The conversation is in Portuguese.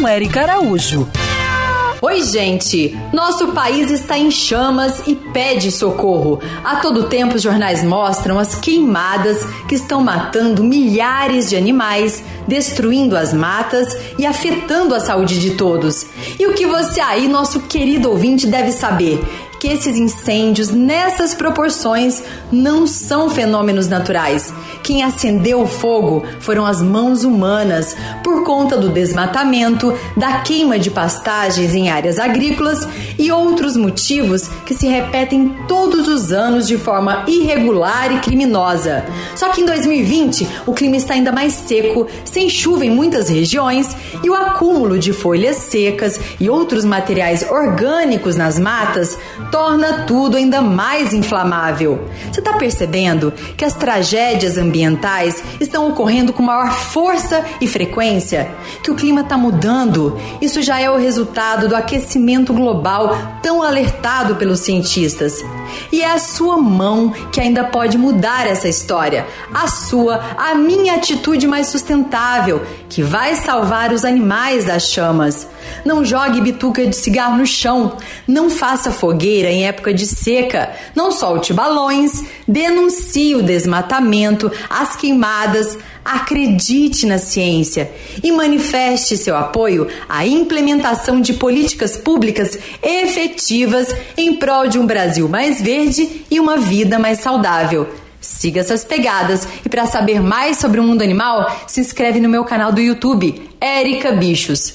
com Eric Araújo. Oi, gente! Nosso país está em chamas e pede socorro. A todo tempo, os jornais mostram as queimadas que estão matando milhares de animais, destruindo as matas e afetando a saúde de todos. E o que você aí, nosso querido ouvinte, deve saber? Que esses incêndios nessas proporções não são fenômenos naturais. Quem acendeu o fogo foram as mãos humanas, por conta do desmatamento, da queima de pastagens em áreas agrícolas e outros motivos que se repetem todos os anos de forma irregular e criminosa. Só que em 2020 o clima está ainda mais seco, sem chuva em muitas regiões e o acúmulo de folhas secas e outros materiais orgânicos nas matas torna tudo ainda mais inflamável. Você está percebendo que as tragédias ambientais estão ocorrendo com maior força e frequência? Que o clima está mudando? Isso já é o resultado do aquecimento global tão alertado pelos cientistas. E é a sua mão que ainda pode mudar essa história. A sua, a minha atitude mais sustentável, que vai salvar os animais das chamas. Não jogue bituca de cigarro no chão. Não faça fogueira em época de seca. Não solte balões. Denuncie o desmatamento, as queimadas. Acredite na ciência e manifeste seu apoio à implementação de políticas públicas efetivas em prol de um Brasil mais verde e uma vida mais saudável. Siga essas pegadas e para saber mais sobre o mundo animal, se inscreve no meu canal do YouTube, Érica Bichos.